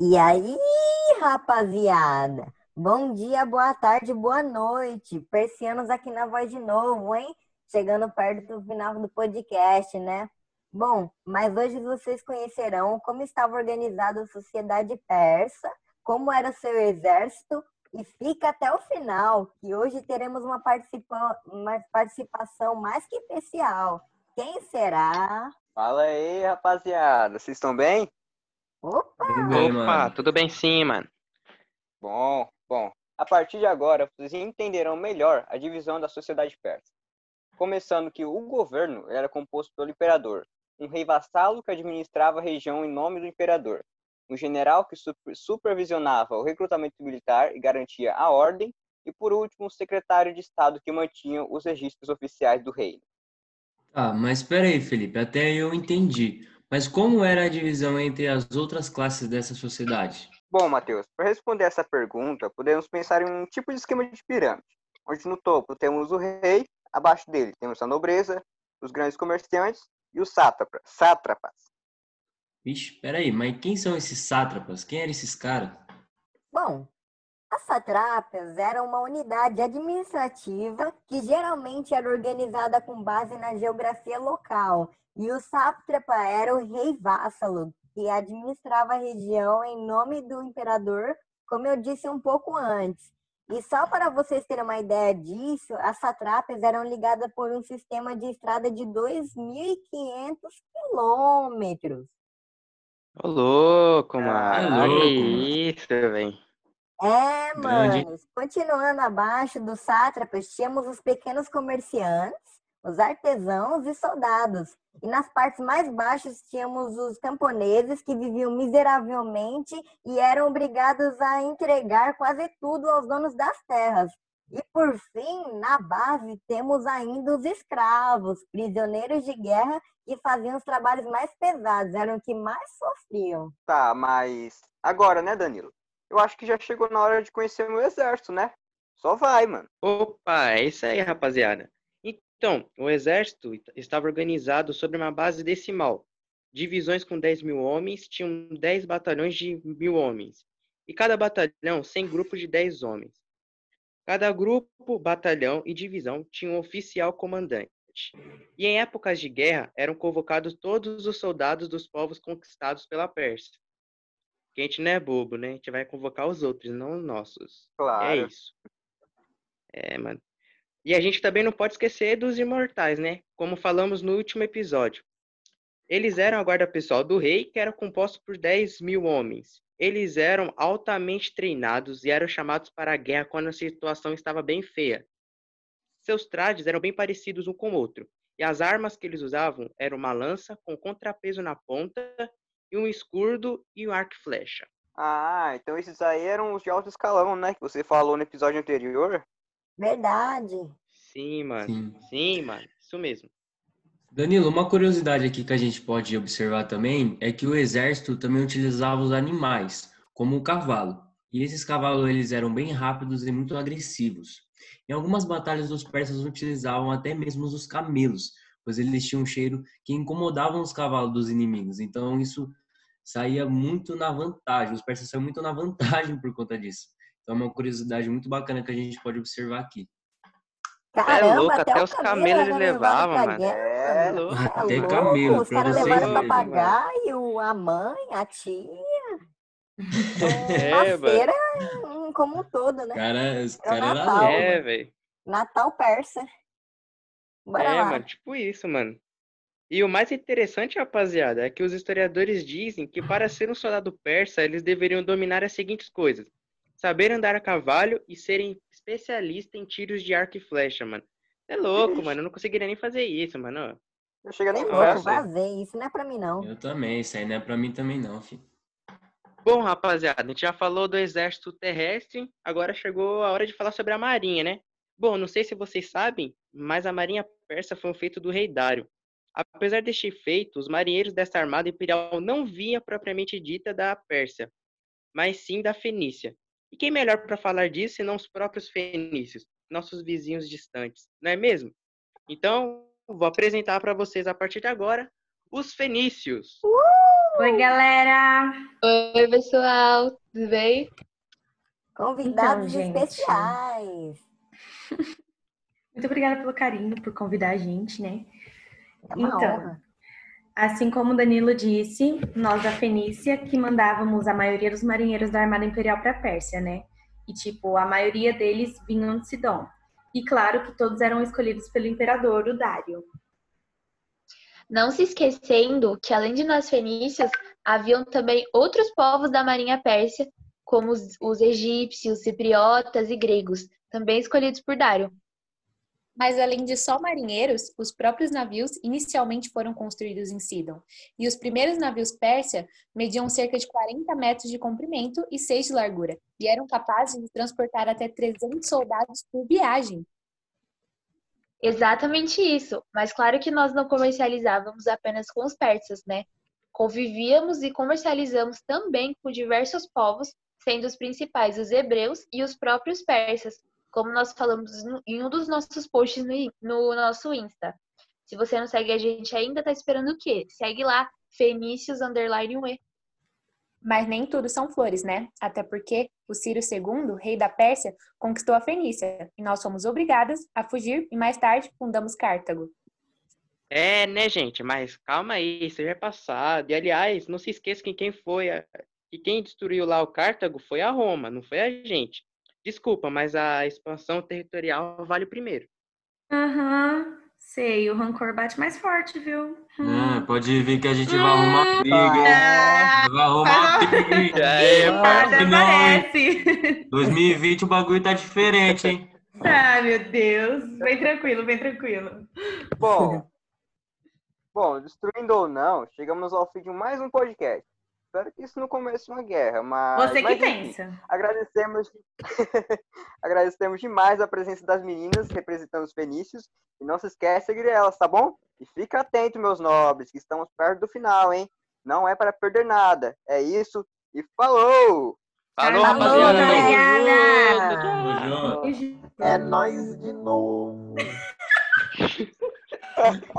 E aí, rapaziada? Bom dia, boa tarde, boa noite. Persianos aqui na voz de novo, hein? Chegando perto do final do podcast, né? Bom, mas hoje vocês conhecerão como estava organizada a sociedade persa, como era seu exército, e fica até o final, que hoje teremos uma, participa uma participação mais que especial. Quem será? Fala aí, rapaziada. Vocês estão bem? Opa! Tudo bem, Opa, mano? tudo bem sim, mano. Bom, bom. A partir de agora, vocês entenderão melhor a divisão da sociedade persa. Começando que o governo era composto pelo imperador, um rei vassalo que administrava a região em nome do imperador, um general que super- supervisionava o recrutamento militar e garantia a ordem, e por último, um secretário de Estado que mantinha os registros oficiais do reino. Ah, mas espera aí, Felipe, até eu entendi. Mas como era a divisão entre as outras classes dessa sociedade? Bom, Matheus, para responder essa pergunta, podemos pensar em um tipo de esquema de pirâmide, onde no topo temos o rei, abaixo dele temos a nobreza, os grandes comerciantes e os sátrapas. sátrapas. Vixe, espera aí, mas quem são esses sátrapas? Quem eram esses caras? Bom, as satrápias eram uma unidade administrativa que geralmente era organizada com base na geografia local, e o sátrapa era o rei vassalo, que administrava a região em nome do imperador, como eu disse um pouco antes. E só para vocês terem uma ideia disso, as satrápias eram ligadas por um sistema de estrada de 2.500 quilômetros. Ô, louco, É mano. louco, Olha mano. isso, velho. É, Grande. manos. Continuando abaixo dos sátrapas, tínhamos os pequenos comerciantes, os artesãos e soldados. E nas partes mais baixas tínhamos os camponeses que viviam miseravelmente e eram obrigados a entregar quase tudo aos donos das terras. E por fim, na base, temos ainda os escravos, prisioneiros de guerra que faziam os trabalhos mais pesados, eram os que mais sofriam. Tá, mas agora, né, Danilo? Eu acho que já chegou na hora de conhecer o meu exército, né? Só vai, mano. Opa, é isso aí, rapaziada. Então, o exército estava organizado sobre uma base decimal. Divisões com 10 mil homens tinham 10 batalhões de mil homens. E cada batalhão, 100 grupos de 10 homens. Cada grupo, batalhão e divisão tinha um oficial comandante. E em épocas de guerra eram convocados todos os soldados dos povos conquistados pela Pérsia. A gente não é bobo, né? A gente vai convocar os outros, não os nossos. É Claro. isso. É, mano. E a gente também não pode esquecer dos imortais, né? Como falamos no último episódio. Eles eram a guarda pessoal do rei, que era composto por 10 mil homens. Eles eram altamente treinados e eram chamados para a guerra quando a situação estava bem feia. Seus trajes eram bem parecidos um com o outro, e as armas que eles usavam eram uma lança com contrapeso na ponta e um escudo e um arco e flecha. Ah, então esses aí eram os de alto escalão, né? Que você falou no episódio anterior. Verdade. Sim, mano. Sim. Sim, mano. Isso mesmo. Danilo, uma curiosidade aqui que a gente pode observar também é que o exército também utilizava os animais, como o cavalo. E esses cavalos eles eram bem rápidos e muito agressivos. Em algumas batalhas os persas utilizavam até mesmo os camelos, pois eles tinham um cheiro que incomodavam os cavalos dos inimigos. Então isso saía muito na vantagem. Os persas saíam muito na vantagem por conta disso. Então é uma curiosidade muito bacana que a gente pode observar aqui. Caramba, louco, até, até os camelo camelos eles levado levavam, mano. É, louco. Tá Até louco? camelo, Os pra caras vocês levaram o mano. papagaio, a mãe, a tia. É, a mano. feira hum, como um todo, né? Cara, os É o caras eram. É, velho. Natal persa. Bora É, lá. mano, tipo isso, mano. E o mais interessante, rapaziada, é que os historiadores dizem que para ser um soldado persa, eles deveriam dominar as seguintes coisas: saber andar a cavalo e serem especialistas em tiros de arco e flecha, mano. É louco, Ixi. mano. Eu não conseguiria nem fazer isso, mano. Não chega nem perto. louco, vazei. Isso não é pra mim, não. Eu também, isso aí não é pra mim também não, filho. Bom, rapaziada, a gente já falou do exército terrestre, agora chegou a hora de falar sobre a marinha, né? Bom, não sei se vocês sabem, mas a marinha persa foi um feito do rei Dário. Apesar deste feito, os marinheiros dessa armada imperial não vinha propriamente dita da Pérsia, mas sim da Fenícia. E quem melhor para falar disso senão os próprios fenícios, nossos vizinhos distantes, não é mesmo? Então, vou apresentar para vocês a partir de agora os fenícios. Oi, galera! Oi, pessoal, tudo bem? Convidados Então, especiais. Muito obrigada pelo carinho, por convidar a gente, né? É uma Então, honra. Assim como o Danilo disse, nós da Fenícia que mandávamos a maioria dos marinheiros da Armada Imperial para a Pérsia, né? E tipo, a maioria deles vinham de Sidom. E claro que todos eram escolhidos pelo imperador, o Dário. Não se esquecendo que, além de nós fenícios, haviam também outros povos da marinha pérsia, como os, os egípcios, cipriotas e gregos, também escolhidos por Dário. Mas além de só marinheiros, os próprios navios inicialmente foram construídos em Sidon. E os primeiros navios Pérsia mediam cerca de 40 metros de comprimento e 6 de largura, e eram capazes de transportar até 300 soldados por viagem. Exatamente isso, mas claro que nós não comercializávamos apenas com os persas, né? Convivíamos e comercializamos também com diversos povos, sendo os principais os hebreus e os próprios persas, como nós falamos no- em um dos nossos posts no, no nosso Insta. Se você não segue a gente ainda, tá esperando o quê? Segue lá, Fenícios Underline UE. Mas nem tudo são flores, né? Até porque o Ciro II, rei da Pérsia, conquistou a Fenícia, e nós fomos obrigadas a fugir e mais tarde fundamos Cartago. É, né, gente? Mas calma aí, isso já é passado. E aliás, não se esqueça que quem foi, a- que quem destruiu lá o Cartago foi a Roma, não foi a gente. Desculpa, mas a expansão territorial vale o primeiro. Aham, sei, o rancor bate mais forte, viu? É, pode vir que a gente vai arrumar briga, hein? Ah, Vai arrumar briga. É, até não, hein? parece. 2020 o bagulho tá diferente, hein? Ai, meu Deus. Bem tranquilo, bem tranquilo. Bom, bom, destruindo ou não, chegamos ao fim de mais um podcast. Espero que isso não comece uma guerra, mas. Você que mas, enfim, pensa. Agradecemos, agradecemos demais a presença das meninas representando os fenícios. E não se esquece de seguir elas, tá bom? E fica atento, meus nobres, que estamos perto do final, hein? Não é para perder nada. É isso e falou! Falou, Falou, rapaziada. Tamo junto. É nóis de novo.